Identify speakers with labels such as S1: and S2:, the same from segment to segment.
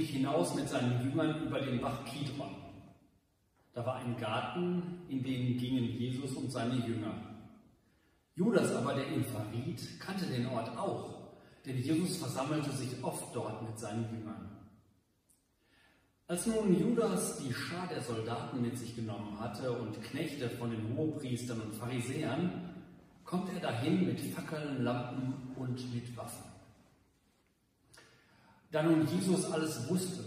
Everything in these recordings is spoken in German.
S1: hinaus mit seinen Jüngern über den Bach Kidron. Da war ein Garten, in den gingen Jesus und seine Jünger. Judas aber, der ihn verriet, kannte den Ort auch, denn Jesus versammelte sich oft dort mit seinen Jüngern. Als nun Judas die Schar der Soldaten mit sich genommen hatte und Knechte von den Hohepriestern und Pharisäern, kommt er dahin mit Fackeln, Lampen und mit Waffen. Da nun Jesus alles wusste,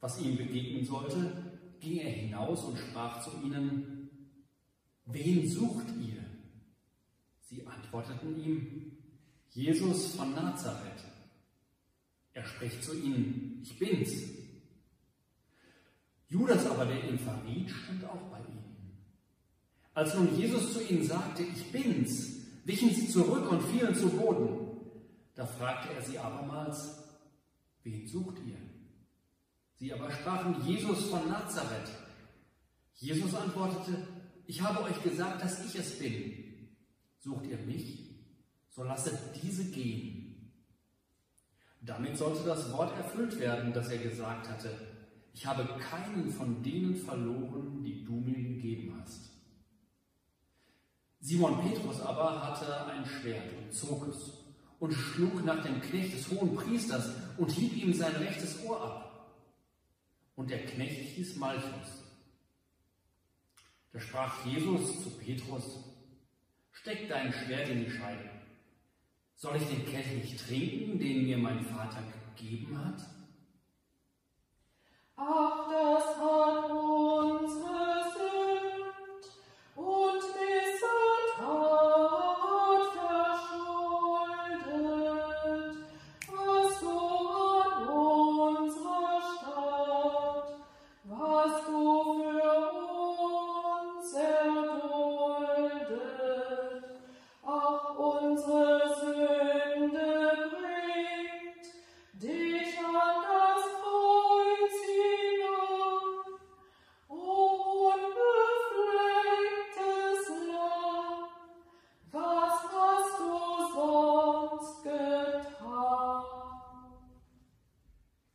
S1: was ihm begegnen sollte, ging er hinaus und sprach zu ihnen, Wen sucht ihr? Sie antworteten ihm, Jesus von Nazareth. Er spricht zu ihnen, ich bin's. Judas aber, der ihn verriet, stand auch bei ihnen. Als nun Jesus zu ihnen sagte, ich bin's, wichen sie zurück und fielen zu Boden. Da fragte er sie abermals, wen sucht ihr? Sie aber sprachen, Jesus von Nazareth. Jesus antwortete, ich habe euch gesagt, dass ich es bin. Sucht ihr mich? So lasset diese gehen. Damit sollte das Wort erfüllt werden, das er gesagt hatte, ich habe keinen von denen verloren, die du mir gegeben hast. Simon Petrus aber hatte ein Schwert und zog es und schlug nach dem Knecht des hohen Priesters und hieb ihm sein rechtes Ohr ab. Und der Knecht hieß Malchus. Da sprach Jesus zu Petrus, steck dein Schwert in die Scheide. Soll ich den Kelch nicht trinken, den mir mein Vater gegeben hat?
S2: Ach, das hat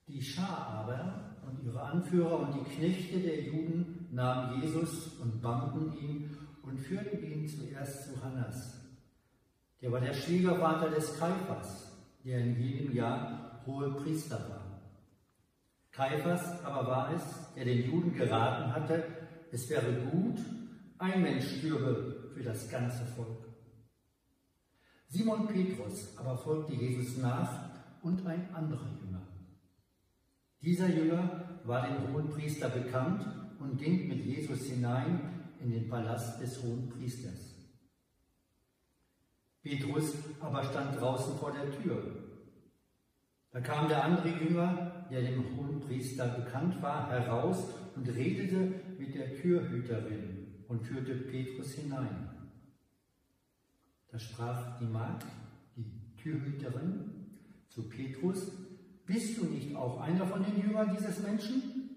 S3: Die Schar aber und ihre Anführer und die Knechte der Juden nahmen Jesus und banden ihn und führten ihn zuerst zu Hannas. Der war der Schwiegervater des Kaiphas, der in jedem Jahr hohe Priester war. Kaiphas aber war es, der den Juden geraten hatte, es wäre gut, ein Mensch stürbe für das ganze Volk. Simon Petrus aber folgte Jesus nach und ein anderer Jünger. Dieser Jünger war dem Hohenpriester bekannt und ging mit Jesus hinein in den Palast des Hohenpriesters. Petrus aber stand draußen vor der Tür. Da kam der andere Jünger, der dem Hohenpriester bekannt war, heraus und redete mit der Türhüterin und führte Petrus hinein. Da sprach die Magd, die Türhüterin, zu Petrus, bist du nicht auch einer von den Jüngern dieses Menschen?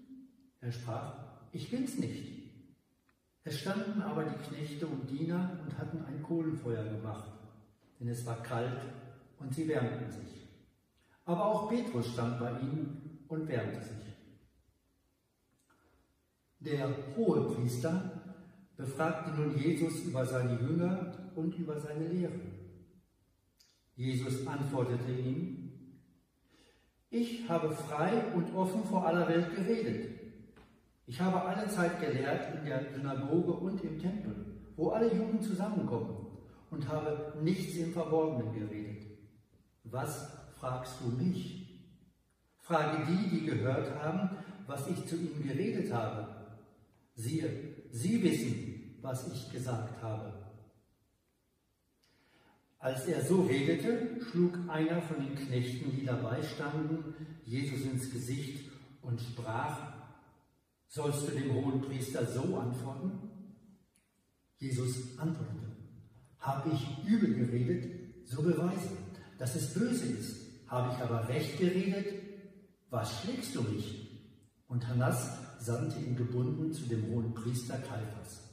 S3: Er sprach, ich bin's nicht. Es standen aber die Knechte und Diener und hatten ein Kohlenfeuer gemacht, denn es war kalt und sie wärmten sich. Aber auch Petrus stand bei ihnen und wärmte sich. Der Hohepriester befragte nun Jesus über seine Jünger und über seine Lehre. Jesus antwortete ihm, ich habe frei und offen vor aller Welt geredet. Ich habe alle Zeit gelehrt in der Synagoge und im Tempel, wo alle Juden zusammenkommen und habe nichts im Verborgenen geredet. Was fragst du mich? Frage die, die gehört haben, was ich zu ihnen geredet habe. Siehe, sie wissen, was ich gesagt habe. Als er so redete, schlug einer von den Knechten, die dabei standen, Jesus ins Gesicht und sprach, sollst du dem Hohenpriester so antworten? Jesus antwortete, habe ich übel geredet, so beweise, dass es böse ist. Habe ich aber recht geredet, was schlägst du mich? Und Hannas sandte ihn gebunden zu dem Hohenpriester Kaiphas.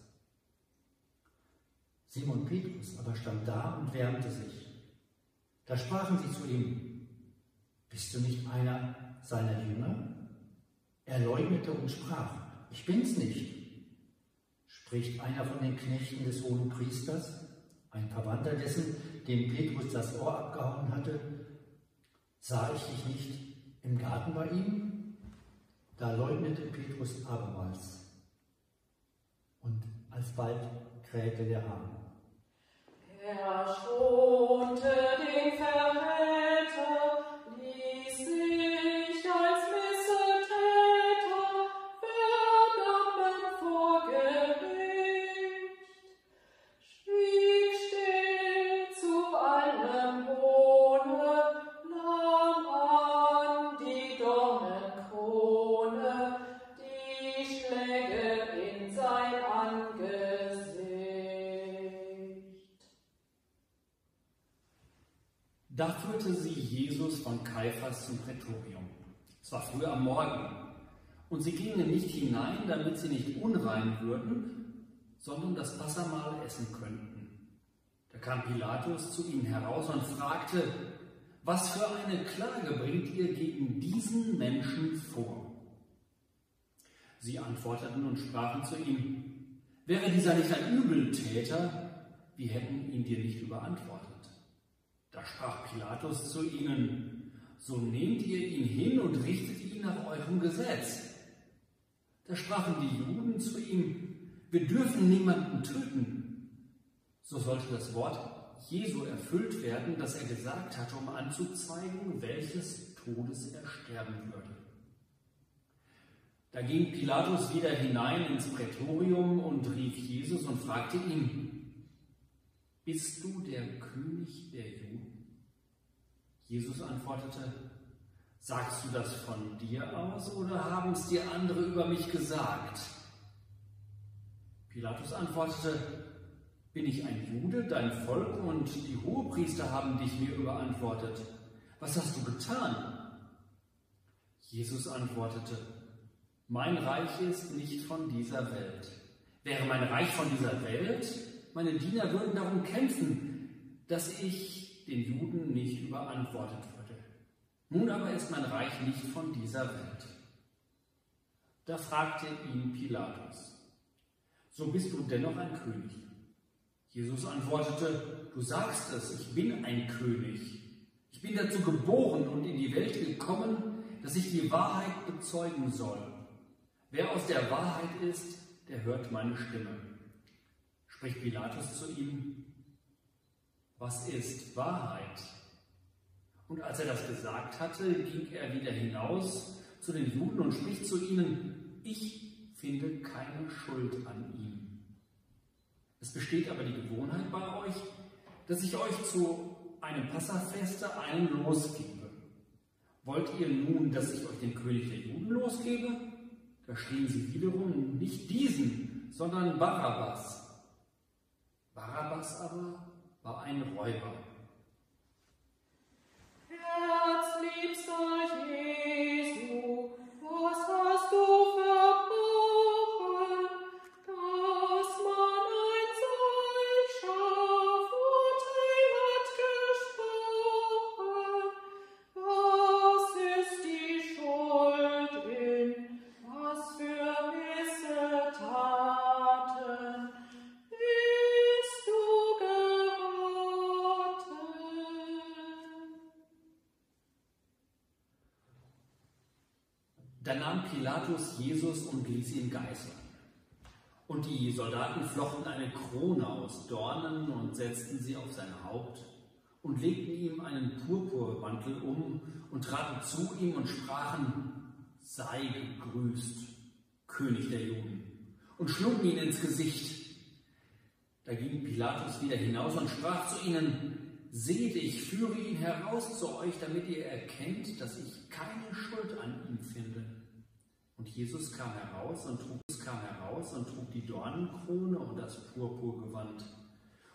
S3: Simon Petrus aber stand da und wärmte sich. Da sprachen sie zu ihm, bist du nicht einer seiner Jünger? Er leugnete und sprach, ich bin's nicht. Spricht einer von den Knechten des hohen Priesters, ein Verwandter dessen, dem Petrus das Ohr abgehauen hatte, sah ich dich nicht im Garten bei ihm? Da leugnete Petrus abermals. Und alsbald krähte der Hahn.
S2: Er schonte den Verräter,
S1: führte sie Jesus von Kaiphas zum Prätorium. Es war früh am Morgen. Und sie gingen nicht hinein, damit sie nicht unrein würden, sondern das Passamahl essen könnten. Da kam Pilatus zu ihnen heraus und fragte, was für eine Klage bringt ihr gegen diesen Menschen vor? Sie antworteten und sprachen zu ihm, wäre dieser nicht ein Übeltäter, wir hätten ihn dir nicht überantwortet. Da sprach Pilatus zu ihnen, so nehmt ihr ihn hin und richtet ihn nach eurem Gesetz. Da sprachen die Juden zu ihm, wir dürfen niemanden töten. So sollte das Wort Jesu erfüllt werden, das er gesagt hatte, um anzuzeigen, welches Todes er sterben würde. Da ging Pilatus wieder hinein ins Prätorium und rief Jesus und fragte ihn, bist du der König der Juden? Jesus antwortete, sagst du das von dir aus oder haben es dir andere über mich gesagt? Pilatus antwortete, bin ich ein Jude, dein Volk und die Hohepriester haben dich mir überantwortet. Was hast du getan? Jesus antwortete, mein Reich ist nicht von dieser Welt. Wäre mein Reich von dieser Welt, meine Diener würden darum kämpfen, dass ich den Juden nicht überantwortet würde. Nun aber ist mein Reich nicht von dieser Welt. Da fragte ihn Pilatus, so bist du dennoch ein König. Jesus antwortete, du sagst es, ich bin ein König. Ich bin dazu geboren und in die Welt gekommen, dass ich die Wahrheit bezeugen soll. Wer aus der Wahrheit ist, der hört meine Stimme. Spricht Pilatus zu ihm, was ist Wahrheit? Und als er das gesagt hatte, ging er wieder hinaus zu den Juden und spricht zu ihnen, ich finde keine Schuld an ihm. Es besteht aber die Gewohnheit bei euch, dass ich euch zu einem Passafeste einen losgebe. Wollt ihr nun, dass ich euch den König der Juden losgebe? Da schrien sie wiederum nicht diesen, sondern Barabbas. Barabbas aber war ein Räuber.
S2: Herzliebster Jesu,
S1: Da nahm Pilatus Jesus und ließ ihn geißeln. Und die Soldaten flochten eine Krone aus Dornen und setzten sie auf sein Haupt und legten ihm einen Purpurmantel um und traten zu ihm und sprachen, sei gegrüßt, König der Juden, und schlugen ihn ins Gesicht. Da ging Pilatus wieder hinaus und sprach zu ihnen, seht, ich führe ihn heraus zu euch, damit ihr erkennt, dass ich keine Schuld an ihm finde. Und Jesus kam heraus und trug, kam heraus und trug die Dornenkrone und das Purpurgewand.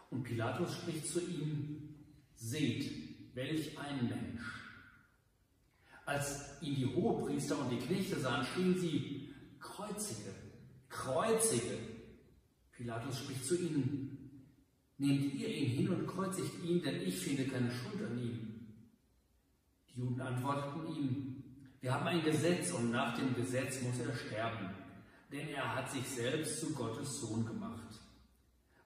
S1: Und Pilatus spricht zu ihm, seht, welch ein Mensch. Als ihn die Hohepriester und die Knechte sahen, schrien sie, kreuzige, kreuzige. Pilatus spricht zu ihnen, nehmt ihr ihn hin und kreuzigt ihn, denn ich finde keine Schuld an ihm. Die Juden antworteten ihm, Wir haben ein Gesetz und nach dem Gesetz muss er sterben, denn er hat sich selbst zu Gottes Sohn gemacht.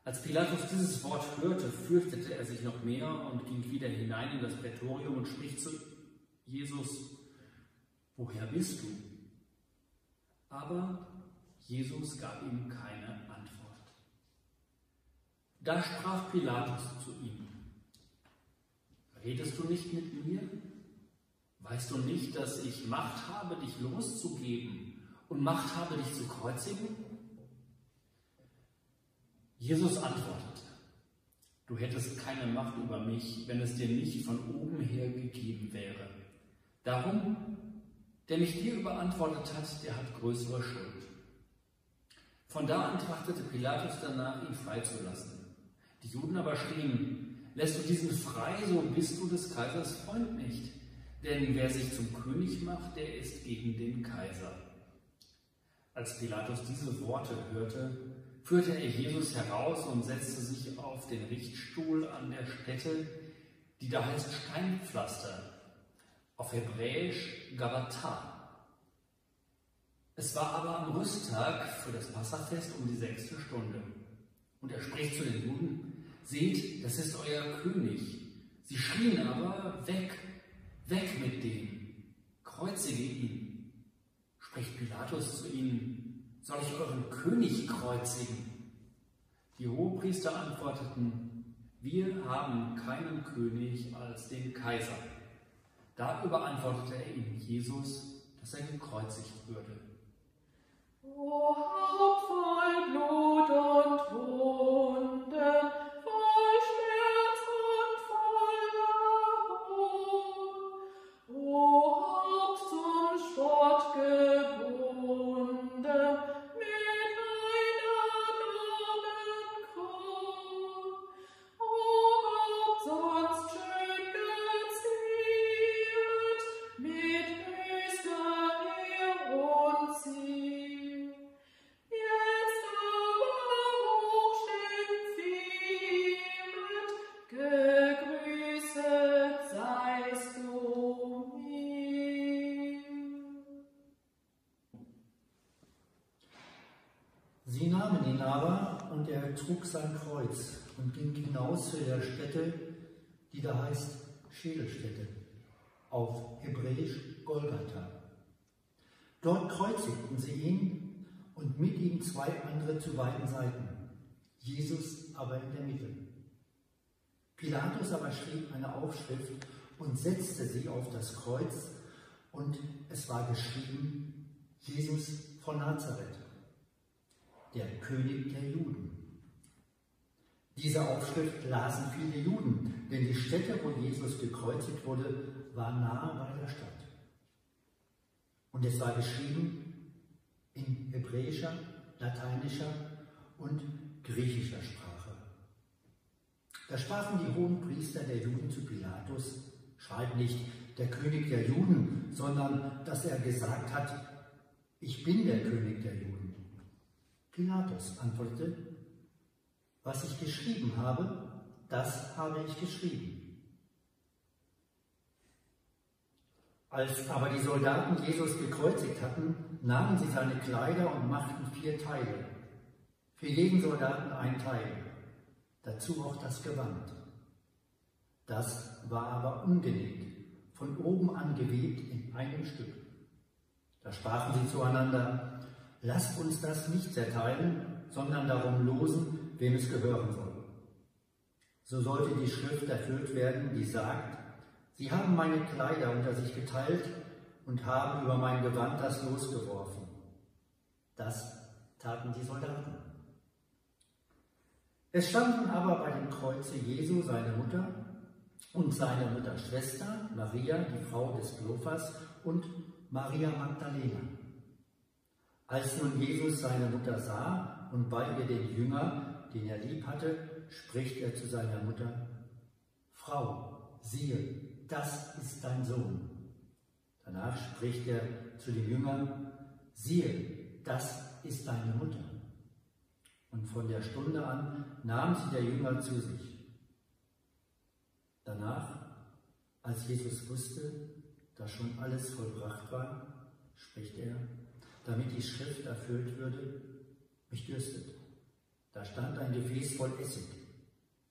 S1: Als Pilatus dieses Wort hörte, fürchtete er sich noch mehr und ging wieder hinein in das Prätorium und spricht zu Jesus, woher bist du? Aber Jesus gab ihm keine Antwort. Da sprach Pilatus zu ihm, redest du nicht mit mir? Weißt du nicht, dass ich Macht habe, dich loszugeben und Macht habe, dich zu kreuzigen? Jesus antwortete, du hättest keine Macht über mich, wenn es dir nicht von oben her gegeben wäre. Darum, der mich dir überantwortet hat, der hat größere Schuld. Von da an trachtete Pilatus danach, ihn freizulassen. Die Juden aber schrien, lässt du diesen frei, so bist du des Kaisers Freund nicht. Denn wer sich zum König macht, der ist gegen den Kaiser. Als Pilatus diese Worte hörte, führte er Jesus heraus und setzte sich auf den Richtstuhl an der Stätte, die da heißt Steinpflaster, auf Hebräisch Gabata. Es war aber am Rüsttag für das Passafest um die sechste Stunde. Und er spricht zu den Juden, seht, das ist euer König. Sie schrien aber, weg, weg mit dem, kreuzige ihn. Spricht Pilatus zu ihnen, soll ich euren König kreuzigen? Die Hohepriester antworteten, wir haben keinen König als den Kaiser. Da überantwortete er ihm Jesus, dass er gekreuzigt würde.
S2: O Haupt voll Blut
S3: trug sein Kreuz und ging hinaus zu der Stätte, die da heißt Schädelstätte, auf Hebräisch Golgatha. Dort kreuzigten sie ihn und mit ihm zwei andere zu beiden Seiten, Jesus aber in der Mitte. Pilatus aber schrieb eine Aufschrift und setzte sie auf das Kreuz und es war geschrieben, Jesus von Nazareth der König der Juden. Diese Aufschrift lasen viele Juden, denn die Stätte, wo Jesus gekreuzigt wurde, war nahe bei der Stadt. Und es war geschrieben in hebräischer, lateinischer und griechischer Sprache. Da sprachen die hohen Priester der Juden zu Pilatus, schreib nicht der König der Juden, sondern dass er gesagt hat, ich bin der König der Juden. Pilatus antwortete, was ich geschrieben habe, das habe ich geschrieben. Als aber die Soldaten Jesus gekreuzigt hatten, nahmen sie seine Kleider und machten vier Teile. Für jeden Soldaten ein Teil, dazu auch das Gewand. Das war aber ungenäht, von oben an gewebt in einem Stück. Da sprachen sie zueinander, lasst uns das nicht zerteilen, sondern darum losen, wem es gehören soll. So sollte die Schrift erfüllt werden, die sagt, sie haben meine Kleider unter sich geteilt und haben über mein Gewand das losgeworfen. Das taten die Soldaten. Es standen aber bei dem Kreuze Jesu seine Mutter und seine Mutterschwester Maria, die Frau des Klophas, und Maria Magdalena. Als nun Jesus seine Mutter sah und bei ihr den Jünger, den er lieb hatte, spricht er zu seiner Mutter, Frau, siehe, das ist dein Sohn. Danach spricht er zu den Jüngern, siehe, das ist deine Mutter. Und von der Stunde an nahm sie der Jünger zu sich. Danach, als Jesus wusste, da schon alles vollbracht war, spricht er, damit die Schrift erfüllt würde, mich dürstet. Da stand ein Gefäß voll Essig.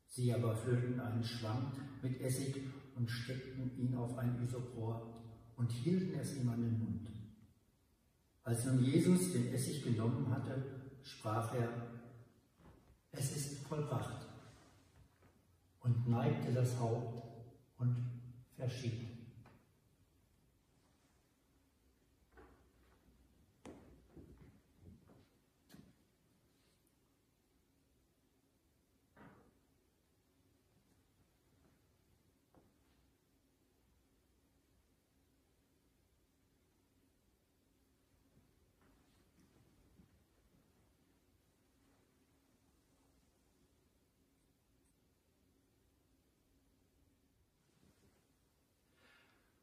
S3: Sie aber füllten einen Schwamm mit Essig und steckten ihn auf ein Isopror und hielten es ihm an den Mund. Als nun Jesus den Essig genommen hatte, sprach er, es ist vollbracht und neigte das Haupt und verschied.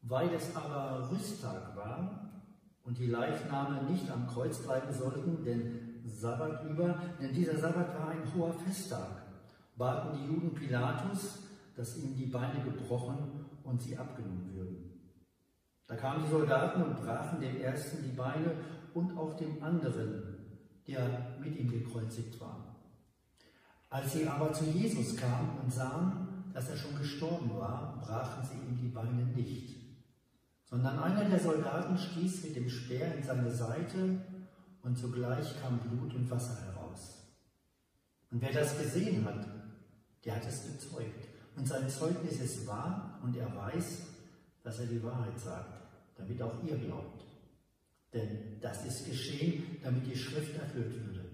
S3: Weil es aber Rüsttag war und die Leichname nicht am Kreuz bleiben sollten, denn Sabbat über, denn dieser Sabbat war ein hoher Festtag, baten die Juden Pilatus, dass ihm die Beine gebrochen und sie abgenommen würden. Da kamen die Soldaten und brachen dem ersten die Beine und auch dem anderen, der mit ihm gekreuzigt war. Als sie aber zu Jesus kamen und sahen, dass er schon gestorben war, brachen sie ihm die Beine nicht sondern einer der Soldaten stieß mit dem Speer in seine Seite und sogleich kam Blut und Wasser heraus. Und wer das gesehen hat, der hat es bezeugt. Und sein Zeugnis ist wahr und er weiß, dass er die Wahrheit sagt, damit auch ihr glaubt. Denn das ist geschehen, damit die Schrift erfüllt würde.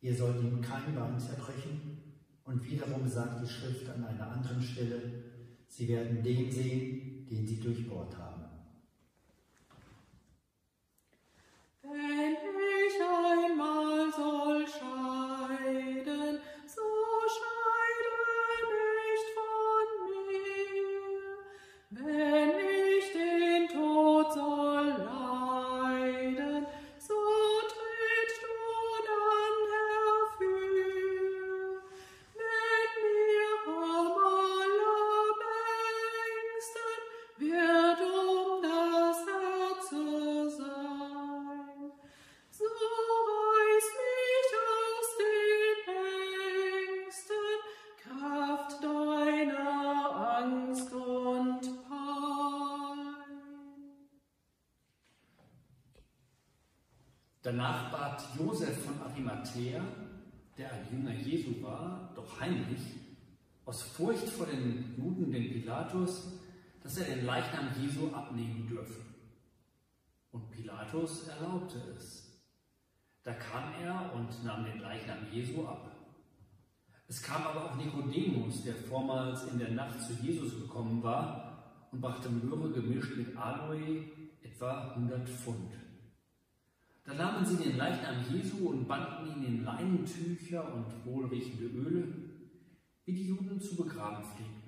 S3: Ihr sollt ihm kein Bein zerbrechen. Und wiederum sagt die Schrift an einer anderen Stelle, sie werden den sehen, den sie durchbohrt haben.
S1: Josef von Arimathea, der ein Jünger Jesu war, doch heimlich, aus Furcht vor den Juden, den Pilatus, dass er den Leichnam Jesu abnehmen dürfe. Und Pilatus erlaubte es. Da kam er und nahm den Leichnam Jesu ab. Es kam aber auch Nikodemus, der vormals in der Nacht zu Jesus gekommen war und brachte Myrrhe gemischt mit Aloe, etwa 100 Pfund. Da nahmen sie den Leichnam Jesu und banden ihn in Leinentücher und wohlriechende Öle, wie die Juden zu begraben pflegten.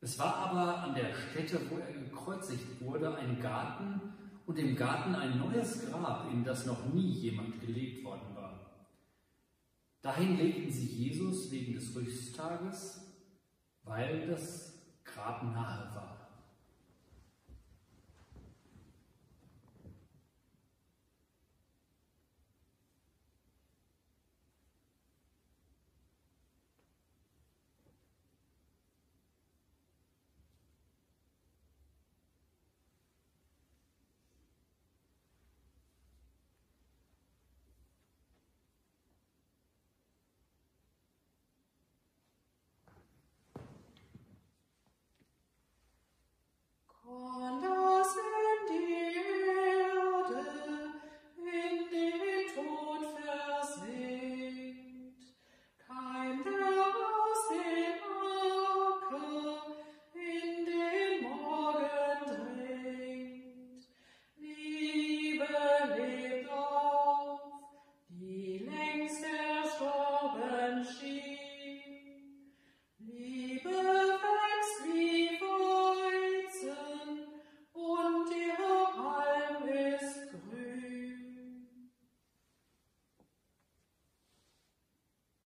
S1: Es war aber an der Stätte, wo er gekreuzigt wurde, ein Garten und im Garten ein neues Grab, in das noch nie jemand gelegt worden war. Dahin legten sie Jesus wegen des Rüsttages, weil das Grab nahe war.
S2: Oh.